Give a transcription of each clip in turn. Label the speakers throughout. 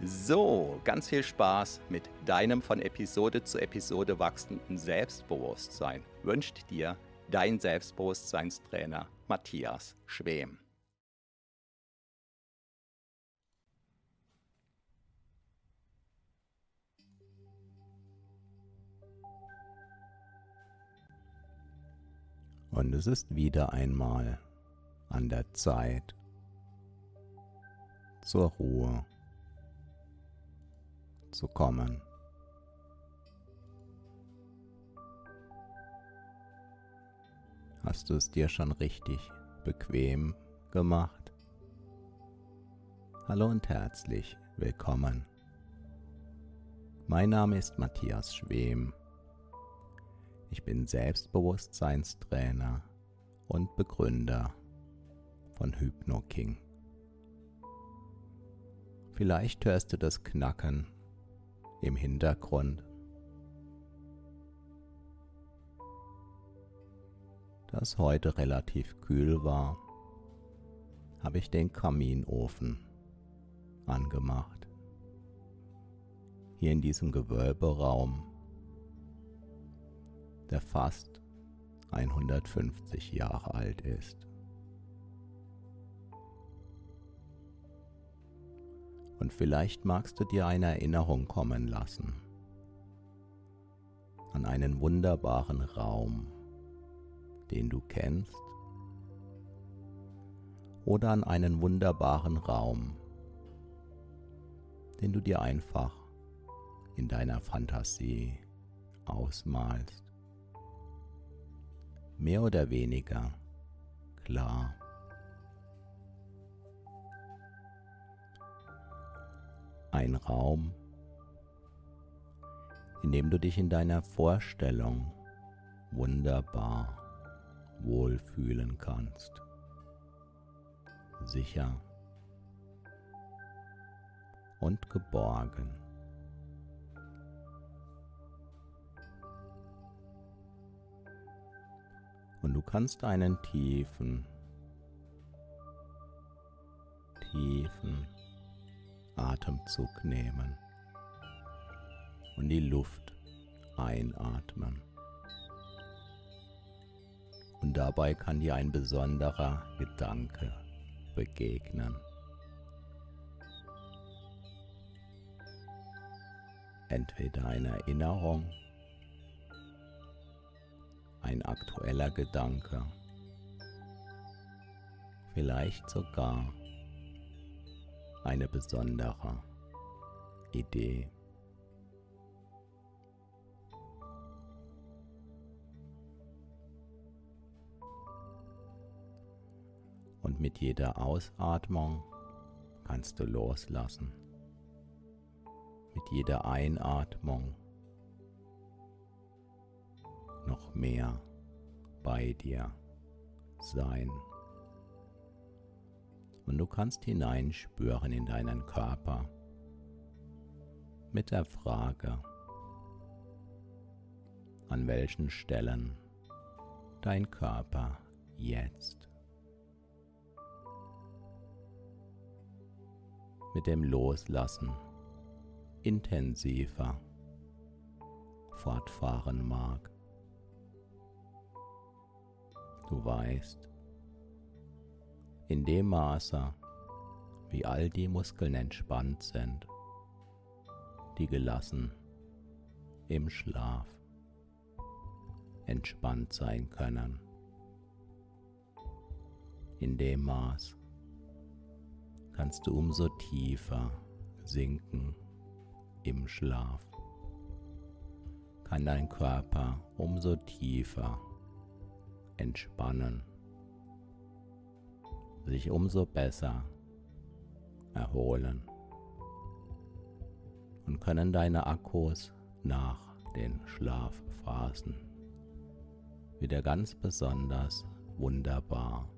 Speaker 1: So, ganz viel Spaß mit deinem von Episode zu Episode wachsenden Selbstbewusstsein wünscht dir dein Selbstbewusstseinstrainer Matthias Schwem. Und es ist wieder einmal an der Zeit zur Ruhe zu kommen. Hast du es dir schon richtig bequem gemacht? Hallo und herzlich willkommen. Mein Name ist Matthias Schwem. Ich bin Selbstbewusstseinstrainer und Begründer von HypnoKing. Vielleicht hörst du das Knacken im Hintergrund. Da es heute relativ kühl war, habe ich den Kaminofen angemacht. Hier in diesem Gewölberaum, der fast 150 Jahre alt ist. Und vielleicht magst du dir eine Erinnerung kommen lassen an einen wunderbaren Raum, den du kennst, oder an einen wunderbaren Raum, den du dir einfach in deiner Fantasie ausmalst. Mehr oder weniger klar. Ein Raum, in dem du dich in deiner Vorstellung wunderbar wohlfühlen kannst, sicher und geborgen. Und du kannst einen tiefen, tiefen Atemzug nehmen und die Luft einatmen. Und dabei kann dir ein besonderer Gedanke begegnen. Entweder eine Erinnerung, ein aktueller Gedanke, vielleicht sogar eine besondere Idee. Und mit jeder Ausatmung kannst du loslassen. Mit jeder Einatmung noch mehr bei dir sein und du kannst hineinspüren in deinen Körper mit der Frage, an welchen Stellen dein Körper jetzt mit dem Loslassen intensiver fortfahren mag. Du weißt, in dem Maße, wie all die Muskeln entspannt sind, die gelassen im Schlaf entspannt sein können. In dem Maß kannst du umso tiefer sinken im Schlaf. Kann dein Körper umso tiefer entspannen, sich umso besser erholen und können deine Akkus nach den Schlafphasen wieder ganz besonders wunderbar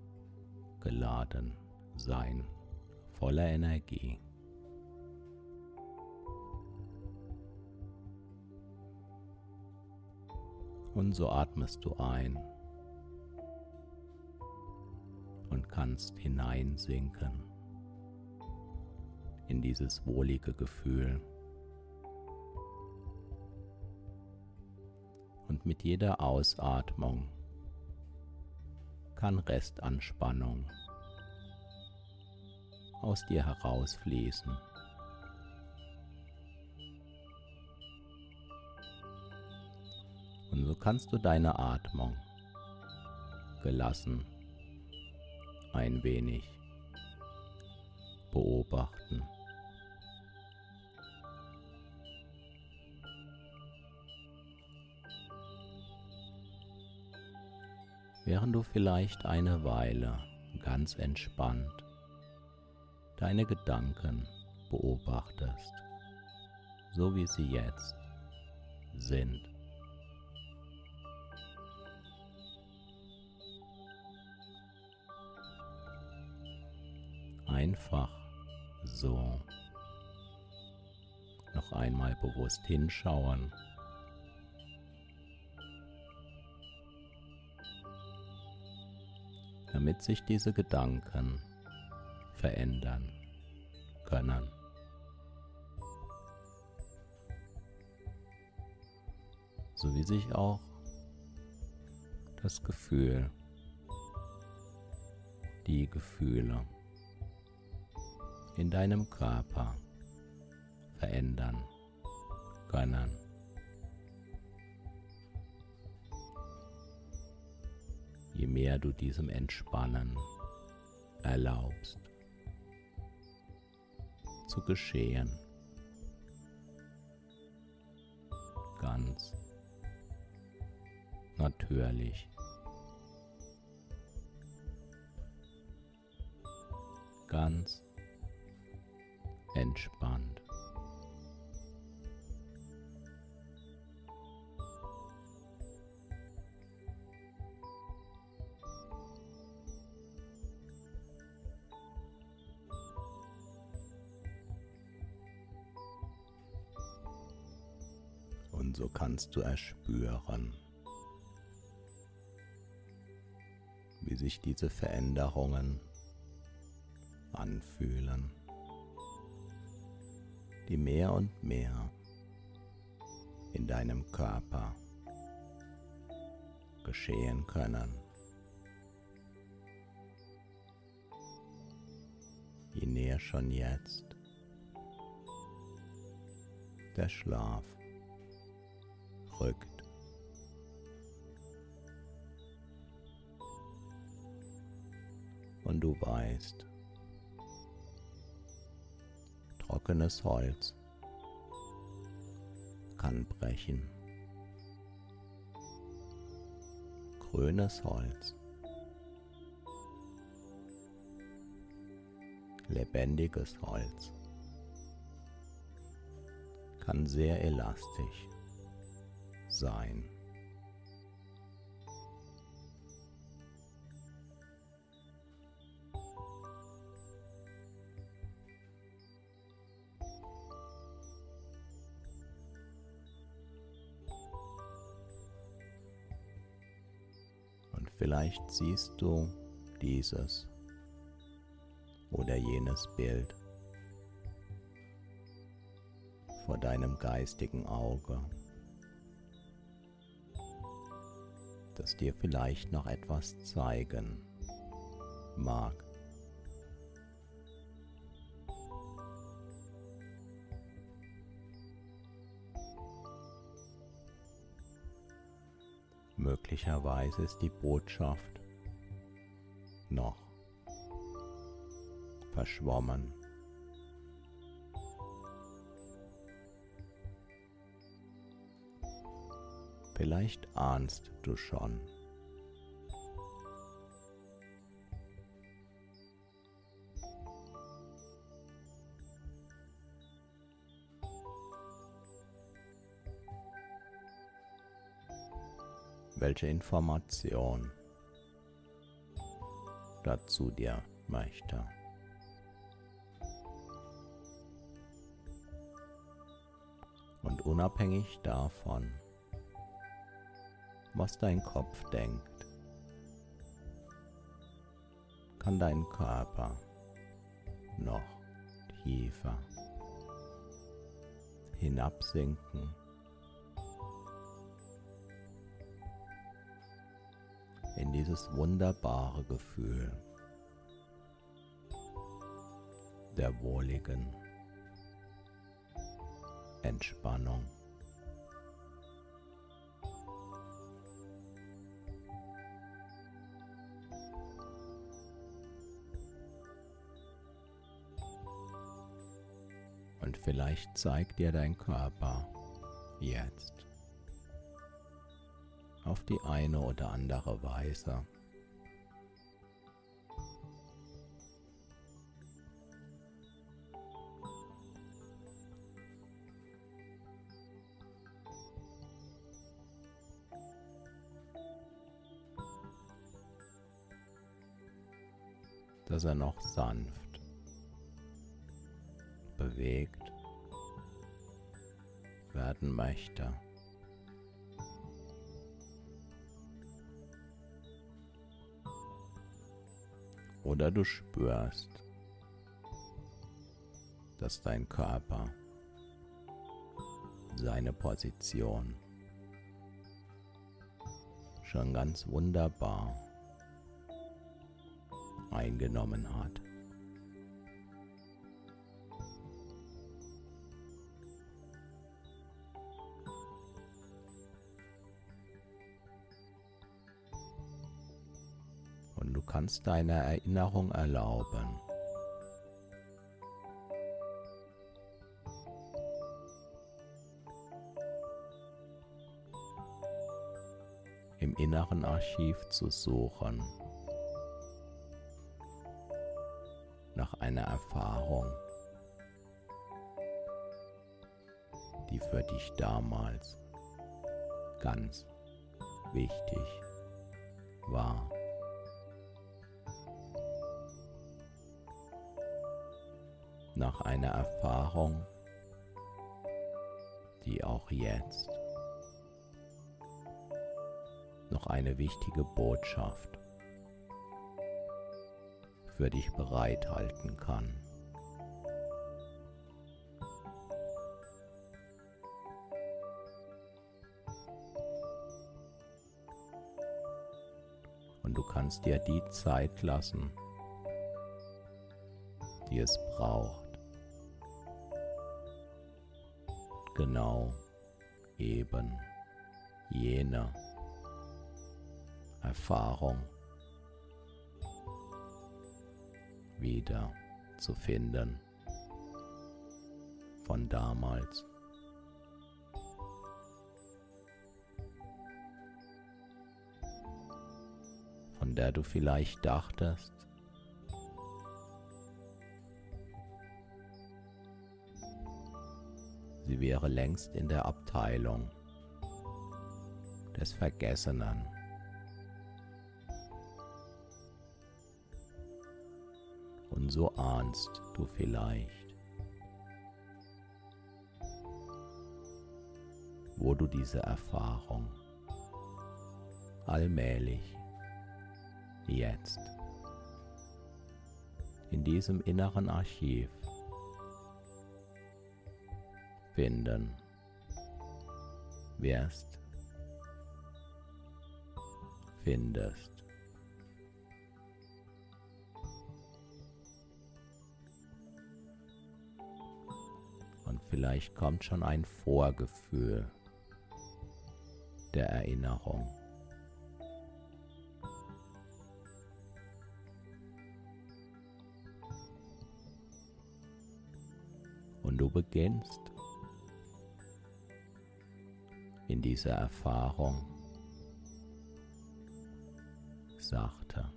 Speaker 1: geladen sein, voller Energie. Und so atmest du ein kannst hineinsinken in dieses wohlige Gefühl. Und mit jeder Ausatmung kann Restanspannung aus dir herausfließen. Und so kannst du deine Atmung gelassen ein wenig beobachten. Während du vielleicht eine Weile ganz entspannt deine Gedanken beobachtest, so wie sie jetzt sind. Einfach so noch einmal bewusst hinschauen. damit sich diese Gedanken verändern können. So wie sich auch das Gefühl, die Gefühle in deinem Körper verändern können. Je mehr du diesem Entspannen erlaubst zu geschehen, ganz natürlich. Ganz entspannt. Und so kannst du erspüren, wie sich diese Veränderungen anfühlen die mehr und mehr in deinem Körper geschehen können. Je näher schon jetzt der Schlaf rückt. Und du weißt, Trockenes Holz kann brechen. Grünes Holz. Lebendiges Holz kann sehr elastisch sein. Vielleicht siehst du dieses oder jenes Bild vor deinem geistigen Auge, das dir vielleicht noch etwas zeigen mag. Möglicherweise ist die Botschaft noch verschwommen. Vielleicht ahnst du schon. Welche Information dazu dir möchte. Und unabhängig davon, was dein Kopf denkt, kann dein Körper noch tiefer hinabsinken in dieses wunderbare Gefühl der wohligen Entspannung. Und vielleicht zeigt dir dein Körper jetzt auf die eine oder andere Weise. dass er noch sanft bewegt werden möchte. Oder du spürst, dass dein Körper seine Position schon ganz wunderbar eingenommen hat. Kannst deiner Erinnerung erlauben, im inneren Archiv zu suchen. nach einer Erfahrung, die für dich damals ganz wichtig war. Nach einer Erfahrung, die auch jetzt noch eine wichtige Botschaft für dich bereithalten kann. Und du kannst dir die Zeit lassen, die es braucht. Genau. Eben. Jene. Erfahrung. Wieder zu finden. Von damals. Von der du vielleicht dachtest, wäre längst in der Abteilung des Vergessenen. Und so ahnst du vielleicht, wo du diese Erfahrung allmählich jetzt in diesem inneren Archiv finden wirst findest. Und vielleicht kommt schon ein Vorgefühl der Erinnerung. Und du beginnst in dieser Erfahrung sachte.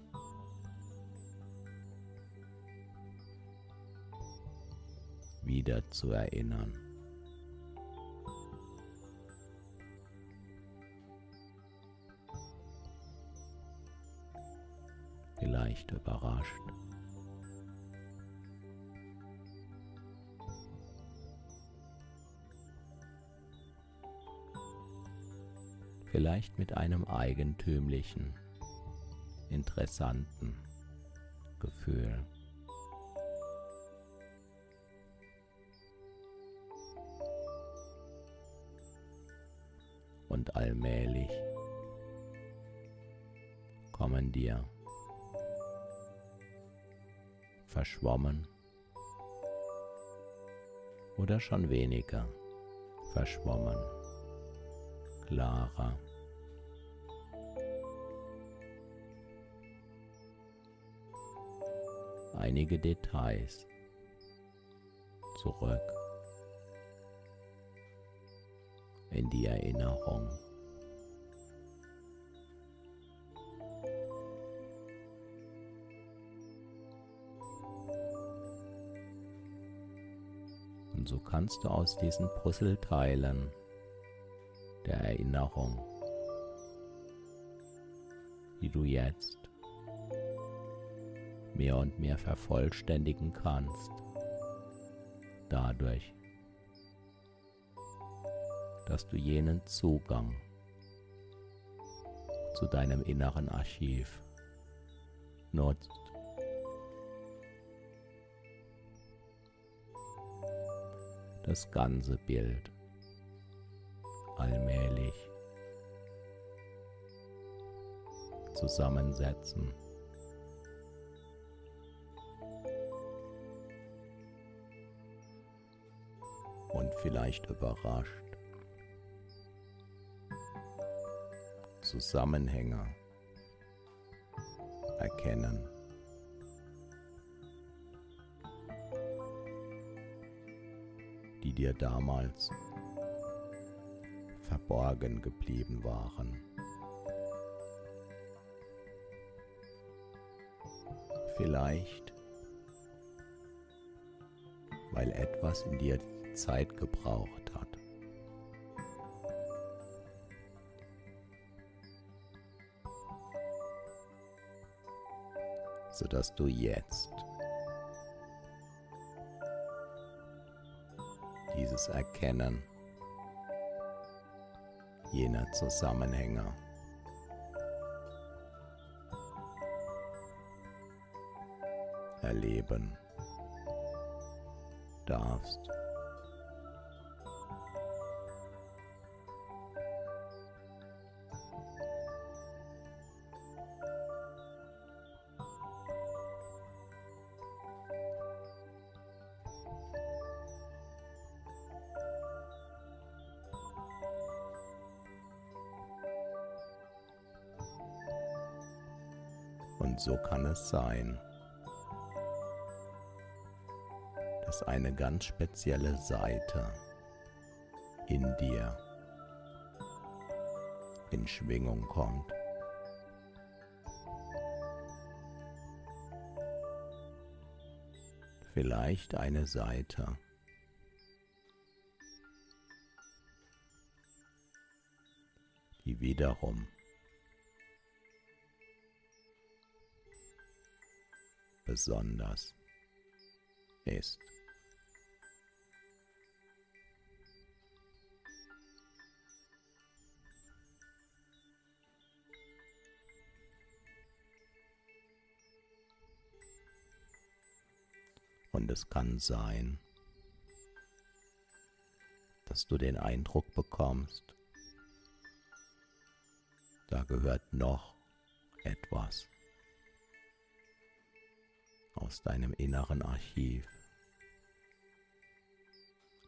Speaker 1: wieder zu erinnern. Vielleicht überrascht. Vielleicht mit einem eigentümlichen, interessanten Gefühl. und allmählich kommen dir verschwommen oder schon weniger verschwommen, klarer. Einige Details zurück. in die Erinnerung. Und so kannst du aus diesen Puzzleteilen der Erinnerung, die du jetzt mehr und mehr vervollständigen kannst, dadurch, dass du jenen Zugang zu deinem inneren Archiv nutzt. Das ganze Bild allmählich zusammensetzen. Und vielleicht überrascht Zusammenhänge erkennen. die dir damals verborgen geblieben waren. Vielleicht, weil etwas in dir Zeit gebraucht hat. sodass du jetzt dieses Erkennen jener Zusammenhänge erleben darfst. So kann es sein, dass eine ganz spezielle Seite in dir in Schwingung kommt. Vielleicht eine Seite, die wiederum besonders ist. Und es kann sein, dass du den Eindruck bekommst, da gehört noch etwas aus deinem inneren Archiv,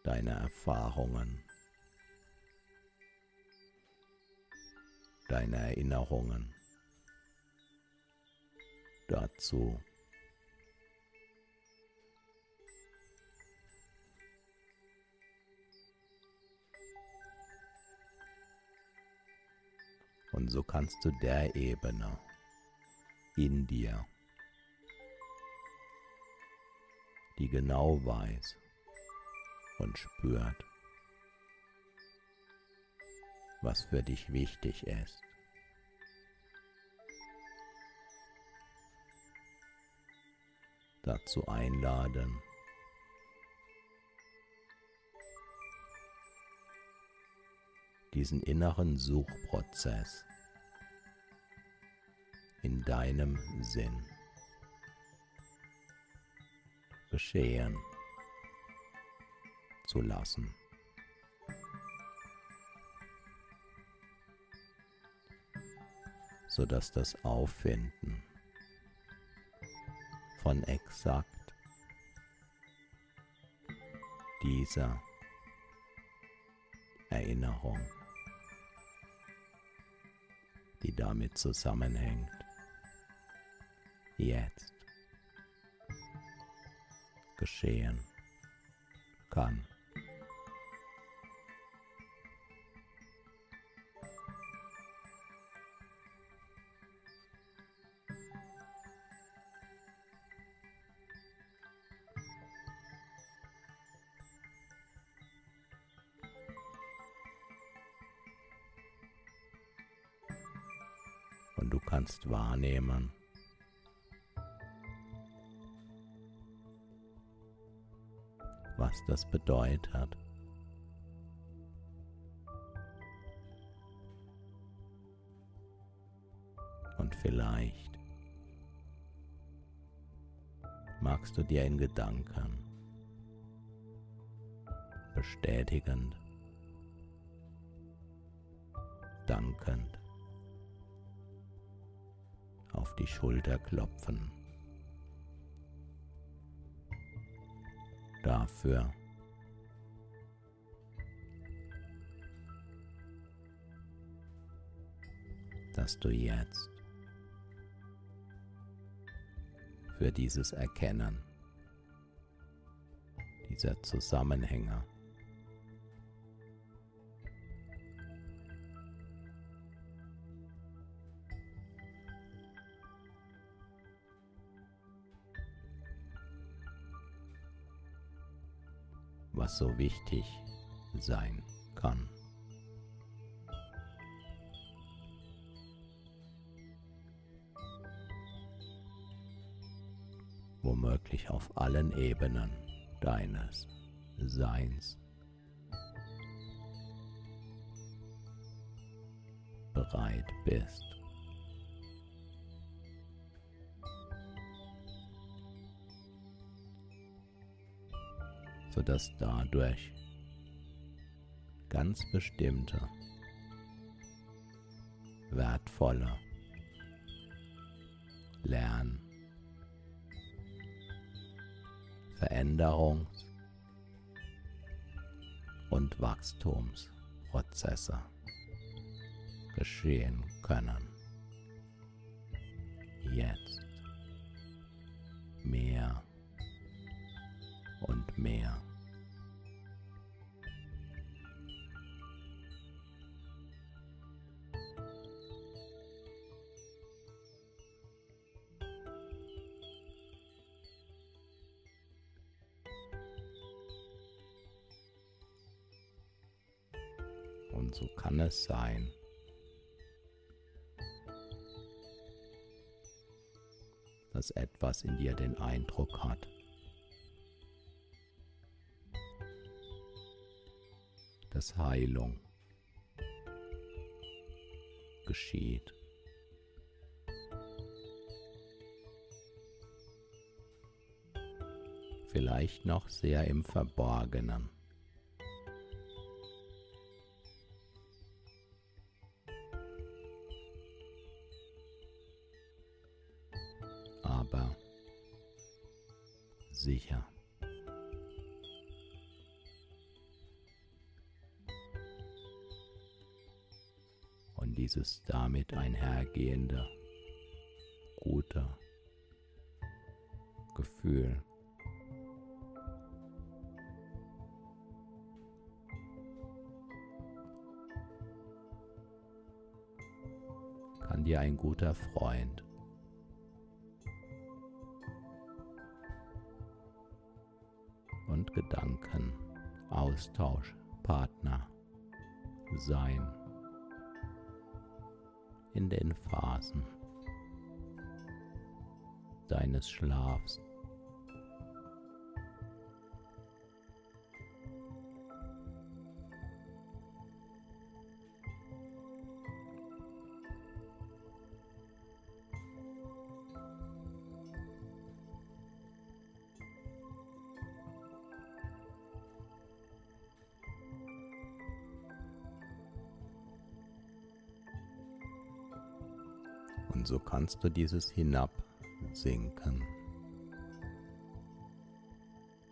Speaker 1: deine Erfahrungen, deine Erinnerungen. Dazu. Und so kannst du der Ebene in dir, die genau weiß und spürt, was für dich wichtig ist, dazu einladen, diesen inneren Suchprozess in deinem Sinn geschehen zu lassen. sodass das Auffinden von exakt dieser Erinnerung, die damit zusammenhängt, jetzt geschehen kann. Und du kannst wahrnehmen, was das bedeutet. Und vielleicht magst du dir in Gedanken bestätigend, dankend auf die Schulter klopfen. Dafür. dass du jetzt für dieses Erkennen dieser Zusammenhänge was so wichtig sein kann. Womöglich auf allen Ebenen deines Seins bereit bist. Sodass dadurch ganz bestimmte, wertvolle Lern-, Veränderungs- und Wachstumsprozesse geschehen können. Jetzt mehr und mehr. So kann es sein, dass etwas in dir den Eindruck hat, dass Heilung geschieht. Vielleicht noch sehr im Verborgenen. Und dieses damit einhergehende gute Gefühl. Kann dir ein guter Freund und Gedankenaustauschpartner sein in den Phasen deines Schlafs. So kannst du dieses hinabsinken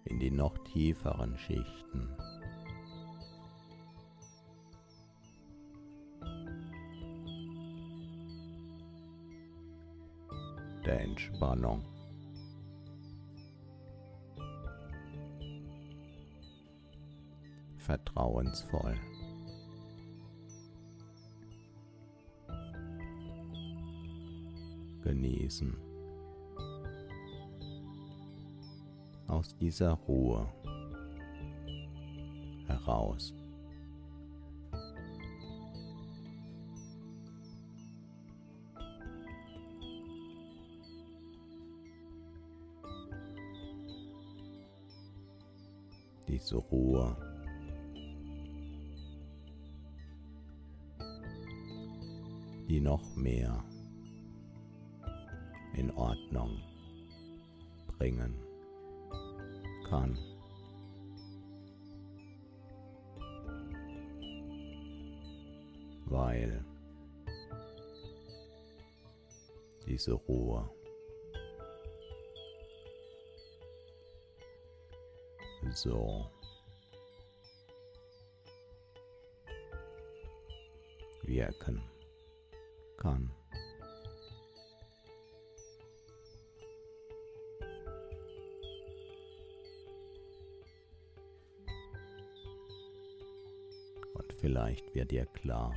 Speaker 1: in die noch tieferen Schichten. der Entspannung. Vertrauensvoll. Genießen. Aus dieser Ruhe heraus. Diese Ruhe die noch mehr in Ordnung bringen kann. Weil diese Ruhe so wirken kann. Vielleicht wird dir klar,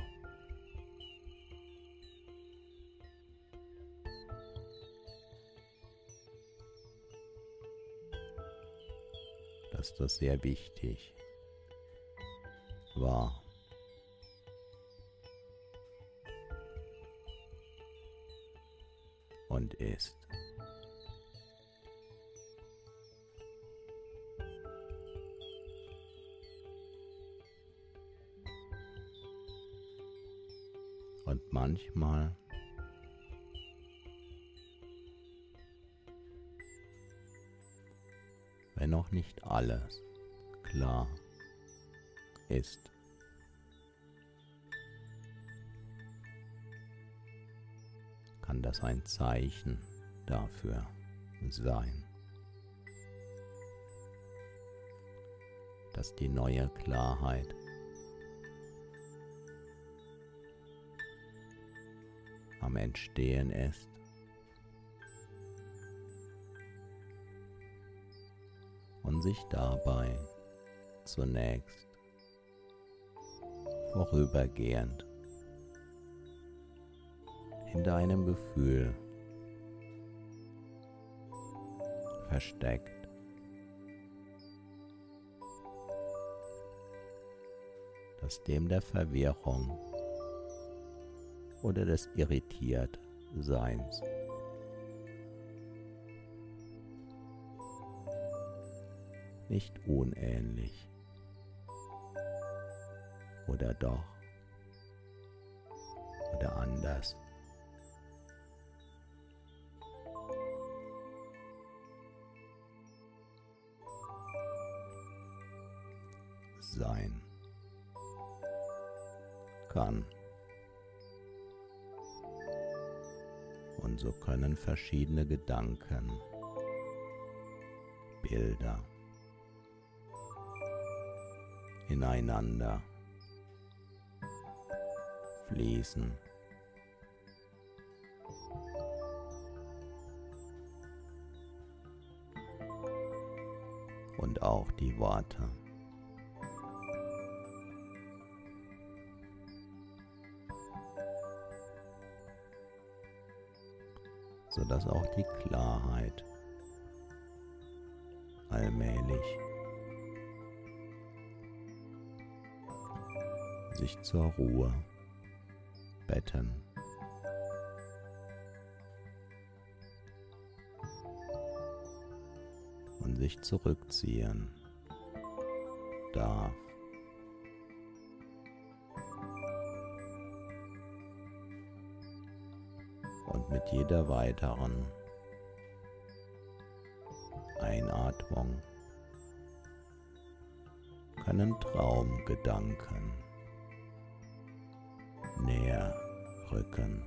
Speaker 1: dass das sehr wichtig war. Und ist. Manchmal wenn noch nicht alles klar ist. Kann das ein Zeichen dafür sein, dass die neue Klarheit Entstehen ist. Und sich dabei zunächst vorübergehend in deinem Gefühl versteckt. das dem der Verwirrung oder des Irritiertseins. Nicht unähnlich. Oder doch. Oder anders. sein kann. So können verschiedene Gedanken, Bilder ineinander fließen. Und auch die Worte. Sodass auch die Klarheit allmählich sich zur Ruhe betten. Und sich zurückziehen darf. Mit jeder weiteren Einatmung können Traumgedanken näher rücken.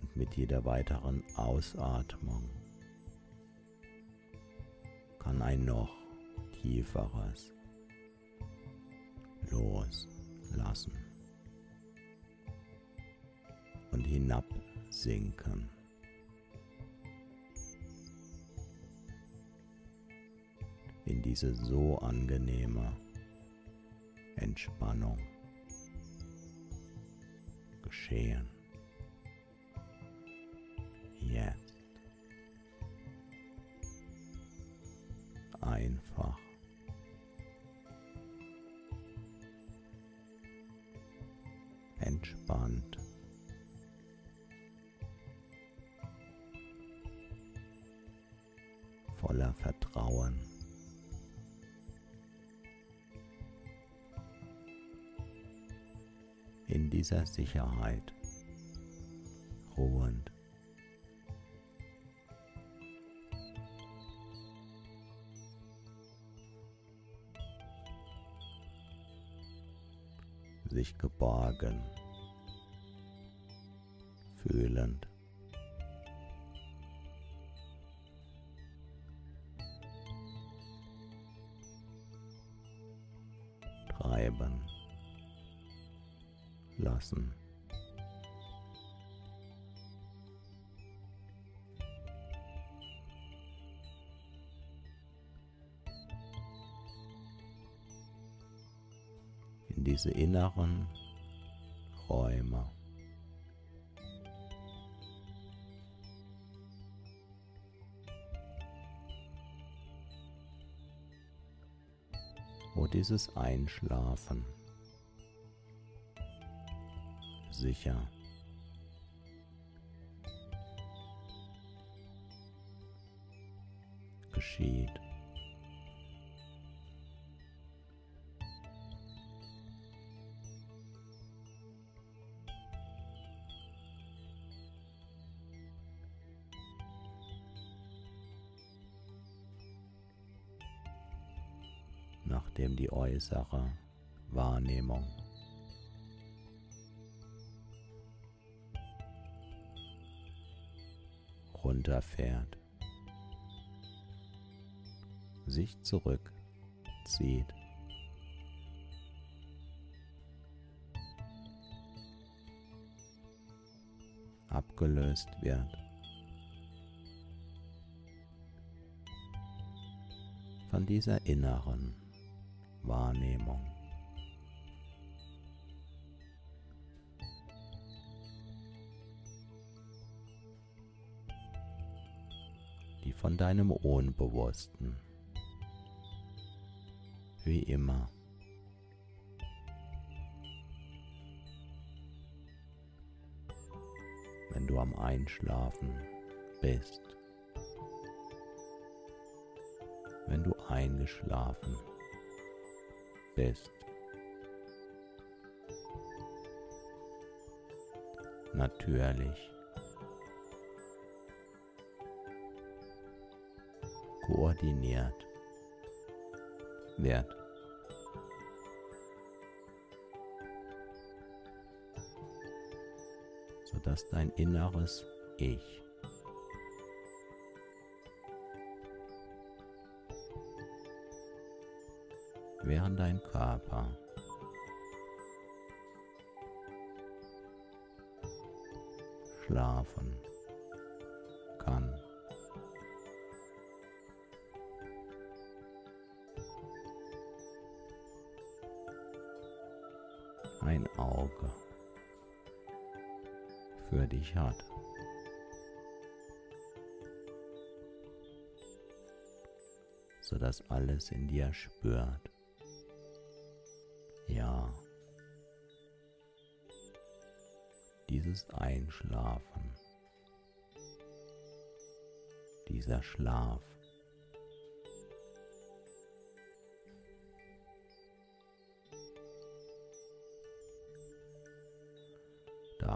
Speaker 1: Und mit jeder weiteren Ausatmung kann ein noch tieferes loslassen und hinabsinken. in diese so angenehme Entspannung geschehen. Jetzt. Einfach. Dieser Sicherheit ruhend. sich geborgen, fühlend. Treiben lassen. In diese inneren Räume. wo dieses Einschlafen sicher. Geschieht. nachdem die äußere Wahrnehmung runterfährt, sich zurückzieht. abgelöst wird. Von dieser inneren Wahrnehmung. Von deinem Unbewussten. Wie immer. Wenn du am Einschlafen bist. Wenn du eingeschlafen bist. Natürlich koordiniert wird. sodass dein inneres Ich während dein Körper schlafen Ein Auge für dich hat. sodass alles in dir spürt. Ja, dieses Einschlafen, dieser Schlaf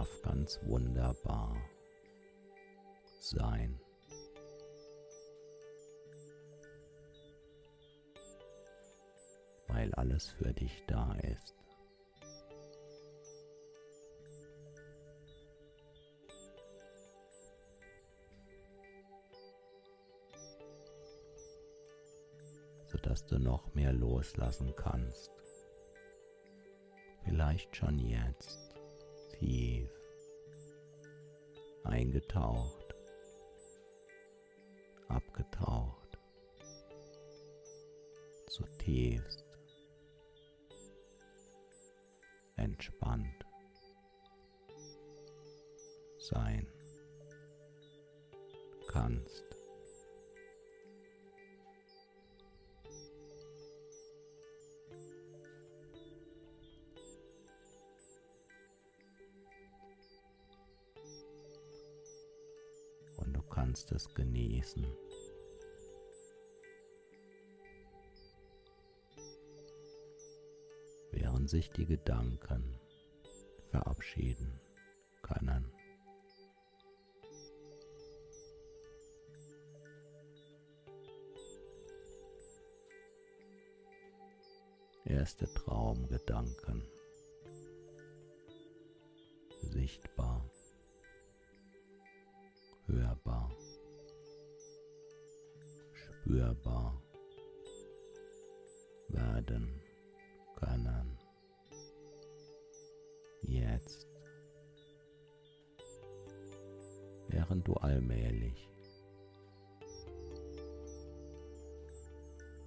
Speaker 1: darf ganz wunderbar sein. weil alles für dich da ist. sodass du noch mehr loslassen kannst. Vielleicht schon jetzt tief eingetaucht, abgetaucht, zutiefst entspannt du kannst es genießen. während sich die Gedanken verabschieden können. Erste Traumgedanken sichtbar, werden können. Jetzt, während du allmählich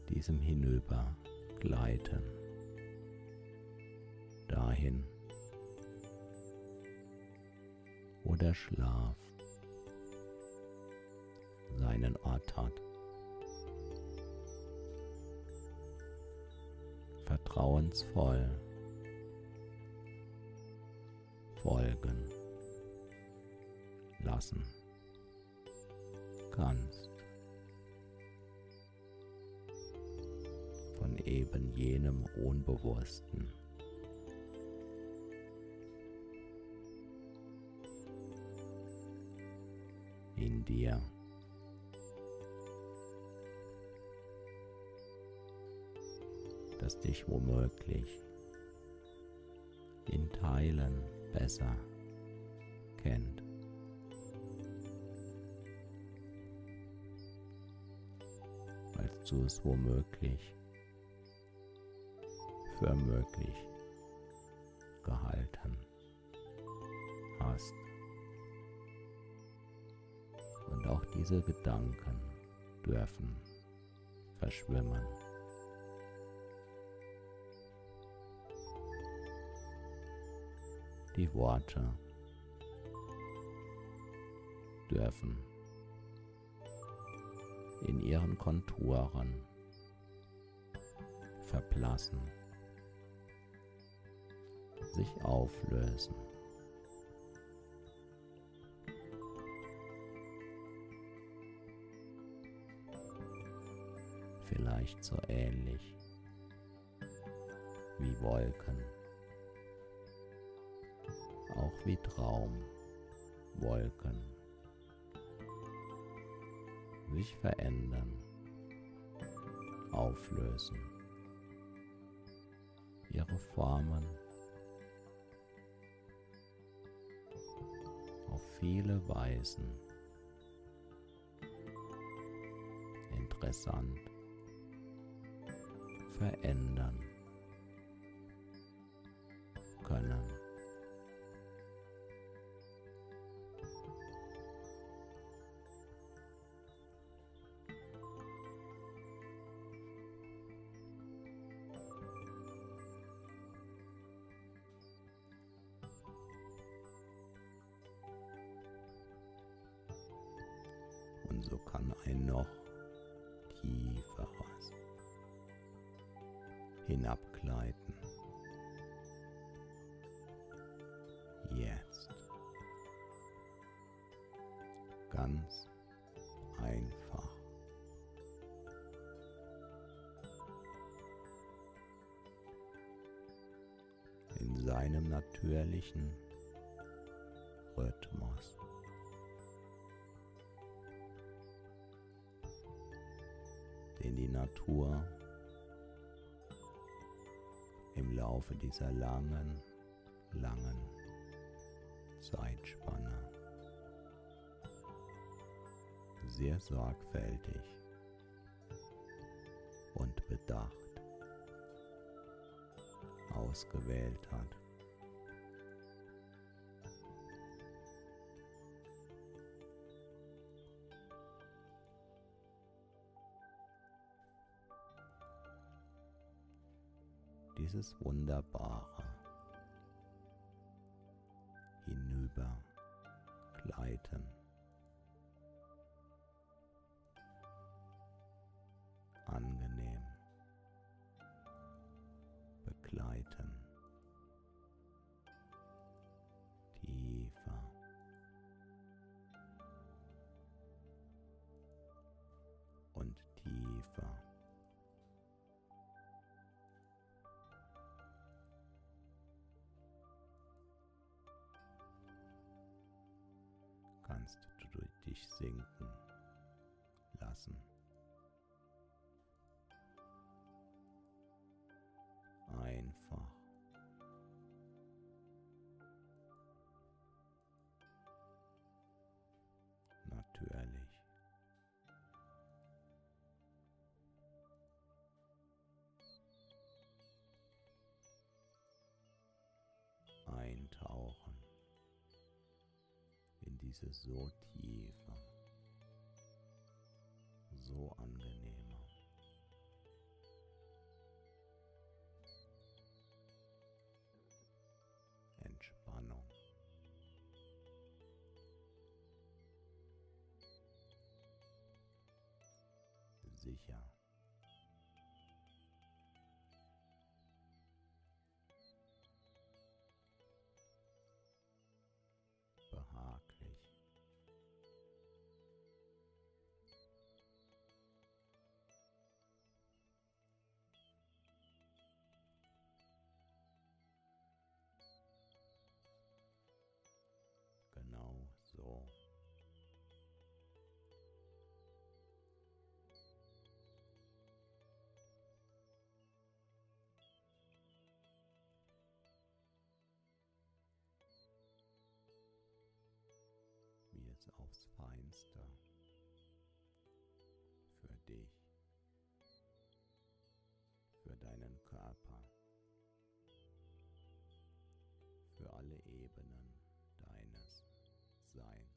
Speaker 1: diesem hinüber gleiten, dahin, wo der Schlaf seinen Ort hat. Vertrauensvoll folgen lassen kannst von eben jenem Unbewussten. in dir. Das dich womöglich in Teilen besser kennt. Als du es womöglich für möglich gehalten hast. Und auch diese Gedanken dürfen verschwimmen. Die Worte dürfen in ihren Konturen verblassen, sich auflösen. Vielleicht so ähnlich wie Wolken auch wie Traumwolken sich verändern, auflösen, ihre Formen viele Weisen interessant verändern können. Hinabgleiten. Jetzt. Ganz einfach. In seinem natürlichen Rhythmus. Den die Natur Laufe dieser langen, langen Zeitspanne sehr sorgfältig und bedacht ausgewählt hat. Dieses wunderbare Hinübergleiten. Angenehm Kannst du dich sinken lassen. Einfach. Natürlich. Eintauchen in diese so tiefe, so angenehme Entspannung. Sicher. Ebenen deines Seins.